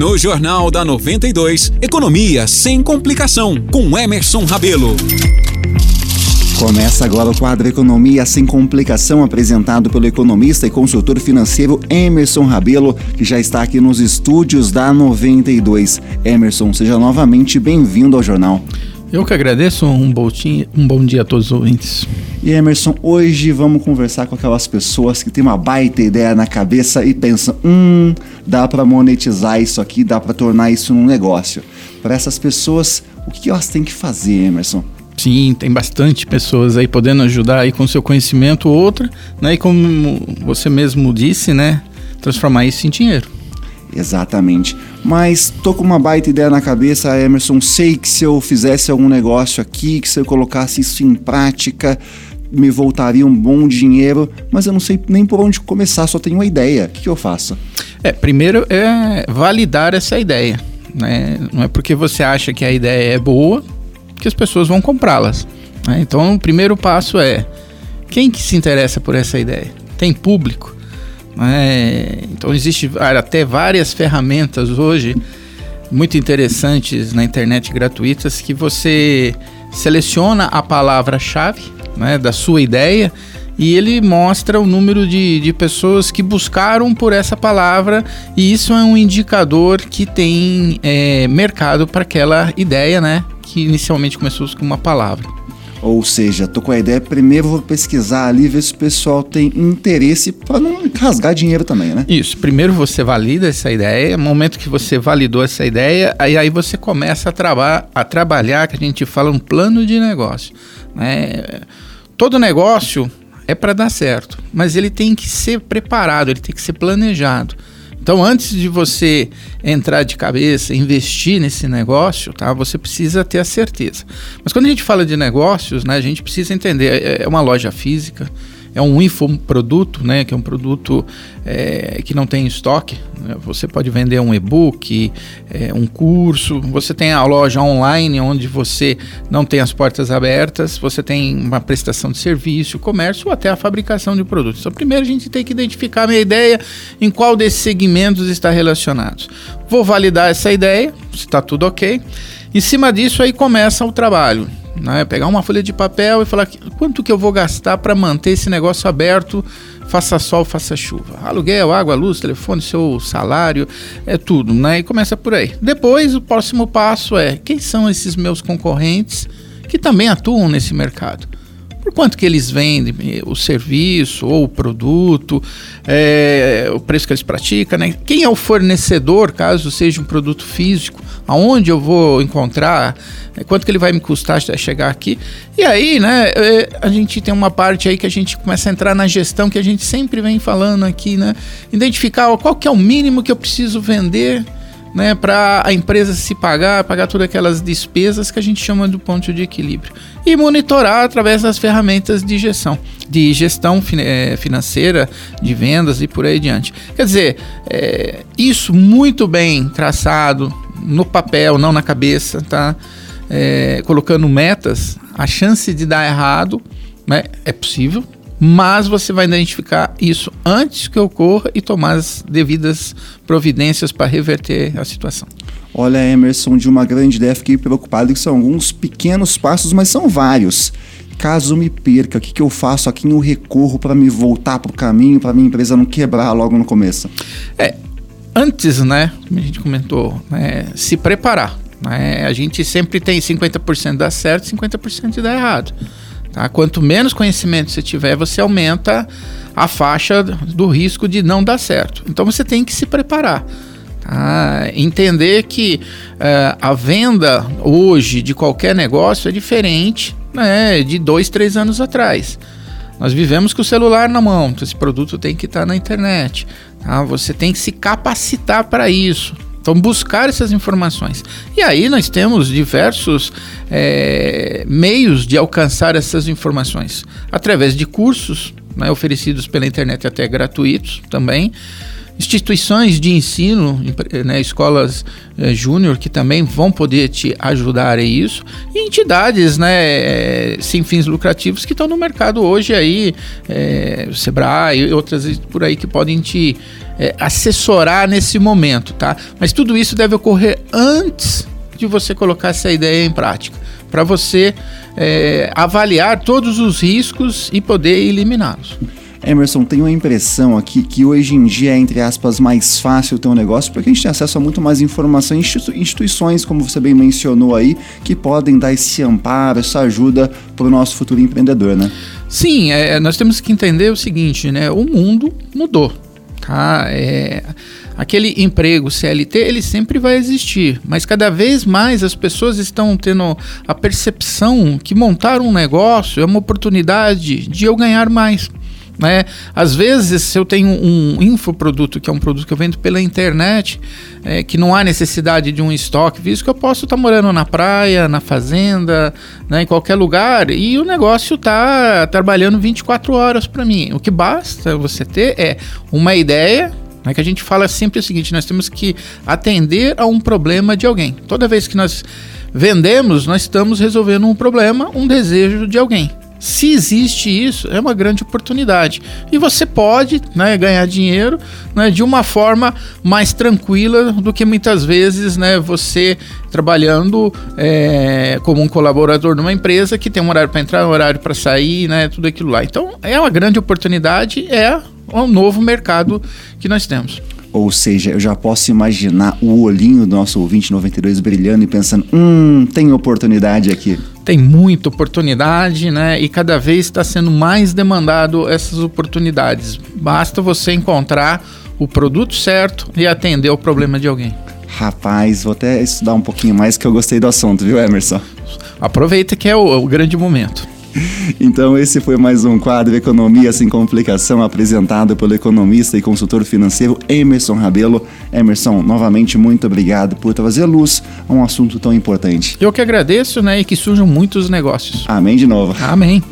No Jornal da 92, Economia sem complicação, com Emerson Rabelo. Começa agora o quadro Economia Sem Complicação, apresentado pelo economista e consultor financeiro Emerson Rabelo, que já está aqui nos estúdios da 92. Emerson, seja novamente bem-vindo ao jornal. Eu que agradeço, um bom, dia, um bom dia a todos os ouvintes. E Emerson, hoje vamos conversar com aquelas pessoas que têm uma baita ideia na cabeça e pensam: hum, dá para monetizar isso aqui, dá para tornar isso num negócio. Para essas pessoas, o que elas têm que fazer, Emerson? Sim, tem bastante pessoas aí podendo ajudar aí com seu conhecimento outra, né? E como você mesmo disse, né? Transformar isso em dinheiro. Exatamente. Mas tô com uma baita ideia na cabeça, Emerson. Sei que se eu fizesse algum negócio aqui, que se eu colocasse isso em prática, me voltaria um bom dinheiro, mas eu não sei nem por onde começar, só tenho uma ideia. O que, eu faço? É, primeiro é validar essa ideia. Né? Não é porque você acha que a ideia é boa que as pessoas vão comprá-las. Né? Então, o primeiro passo é quem que se interessa por essa ideia? Tem público? Né? Então, existe até várias ferramentas hoje muito interessantes na internet gratuitas que você seleciona a palavra-chave né, da sua ideia e ele mostra o número de, de pessoas que buscaram por essa palavra e isso é um indicador que tem é, mercado para aquela ideia, né? que inicialmente começou com uma palavra. Ou seja, tô com a ideia, primeiro vou pesquisar ali, ver se o pessoal tem interesse para não rasgar dinheiro também, né? Isso, primeiro você valida essa ideia, no momento que você validou essa ideia, aí, aí você começa a, traba a trabalhar, que a gente fala um plano de negócio. Né? Todo negócio é para dar certo, mas ele tem que ser preparado, ele tem que ser planejado. Então, antes de você entrar de cabeça, investir nesse negócio, tá? Você precisa ter a certeza. Mas quando a gente fala de negócios, né, a gente precisa entender, é, é uma loja física, é um infoproduto, né, que é um produto é, que não tem estoque. Né? Você pode vender um e-book, é, um curso. Você tem a loja online onde você não tem as portas abertas. Você tem uma prestação de serviço, comércio ou até a fabricação de produtos. Então, primeiro a gente tem que identificar a minha ideia em qual desses segmentos está relacionado. Vou validar essa ideia, se está tudo ok. Em cima disso aí começa o trabalho né? Pegar uma folha de papel e falar quanto que eu vou gastar para manter esse negócio aberto, faça sol, faça chuva. Aluguel, água, luz, telefone, seu salário, é tudo, né? E começa por aí. Depois, o próximo passo é quem são esses meus concorrentes que também atuam nesse mercado? Por quanto que eles vendem o serviço ou o produto, é, o preço que eles praticam, né? Quem é o fornecedor, caso seja um produto físico, aonde eu vou encontrar, é, quanto que ele vai me custar chegar aqui. E aí, né, a gente tem uma parte aí que a gente começa a entrar na gestão que a gente sempre vem falando aqui, né? Identificar qual que é o mínimo que eu preciso vender né, para a empresa se pagar, pagar todas aquelas despesas que a gente chama do ponto de equilíbrio. E monitorar através das ferramentas de gestão, de gestão é, financeira, de vendas e por aí adiante. Quer dizer, é, isso muito bem traçado no papel, não na cabeça, tá? É, colocando metas, a chance de dar errado né, é possível, mas você vai identificar isso antes que ocorra e tomar as devidas providências para reverter a situação. Olha, Emerson, de uma grande ideia, fiquei preocupado que são alguns pequenos passos, mas são vários. Caso me perca, o que, que eu faço aqui no recorro para me voltar para o caminho, para minha empresa não quebrar logo no começo? É, antes, né, como a gente comentou, é, se preparar. Né, a gente sempre tem 50% dá certo, 50% dá errado. Tá? Quanto menos conhecimento você tiver, você aumenta a faixa do risco de não dar certo. Então você tem que se preparar. Tá? Entender que uh, a venda hoje de qualquer negócio é diferente né, de dois, três anos atrás. Nós vivemos com o celular na mão, então esse produto tem que estar na internet. Tá? Você tem que se capacitar para isso. Então, buscar essas informações. E aí nós temos diversos é, meios de alcançar essas informações. Através de cursos né, oferecidos pela internet, até gratuitos também. Instituições de ensino, né, escolas é, júnior que também vão poder te ajudar a isso, e entidades né, é, sem fins lucrativos que estão no mercado hoje aí, é, Sebrae e outras por aí que podem te assessorar nesse momento, tá? Mas tudo isso deve ocorrer antes de você colocar essa ideia em prática, para você avaliar todos os riscos e poder eliminá-los. Emerson, tenho a impressão aqui que hoje em dia é, entre aspas, mais fácil ter um negócio porque a gente tem acesso a muito mais informação em instituições, como você bem mencionou aí, que podem dar esse amparo, essa ajuda para o nosso futuro empreendedor, né? Sim, é, nós temos que entender o seguinte, né? O mundo mudou, tá? É, aquele emprego CLT, ele sempre vai existir, mas cada vez mais as pessoas estão tendo a percepção que montar um negócio é uma oportunidade de eu ganhar mais. Né? Às vezes, se eu tenho um infoproduto, que é um produto que eu vendo pela internet, é, que não há necessidade de um estoque, visto que eu posso estar tá morando na praia, na fazenda, né, em qualquer lugar, e o negócio está trabalhando 24 horas para mim. O que basta você ter é uma ideia, né, que a gente fala sempre o seguinte: nós temos que atender a um problema de alguém. Toda vez que nós vendemos, nós estamos resolvendo um problema, um desejo de alguém. Se existe isso, é uma grande oportunidade. E você pode né, ganhar dinheiro né, de uma forma mais tranquila do que muitas vezes né, você trabalhando é, como um colaborador numa empresa que tem um horário para entrar, um horário para sair, né, tudo aquilo lá. Então é uma grande oportunidade, é um novo mercado que nós temos. Ou seja, eu já posso imaginar o olhinho do nosso ouvinte 92 brilhando e pensando: hum, tem oportunidade aqui. Tem muita oportunidade, né? E cada vez está sendo mais demandado essas oportunidades. Basta você encontrar o produto certo e atender o problema de alguém. Rapaz, vou até estudar um pouquinho mais que eu gostei do assunto, viu, Emerson? Aproveita que é o, o grande momento. Então, esse foi mais um quadro Economia Sem Complicação, apresentado pelo economista e consultor financeiro Emerson Rabelo. Emerson, novamente, muito obrigado por trazer luz a um assunto tão importante. Eu que agradeço, né? E que surjam muitos negócios. Amém de novo. Amém.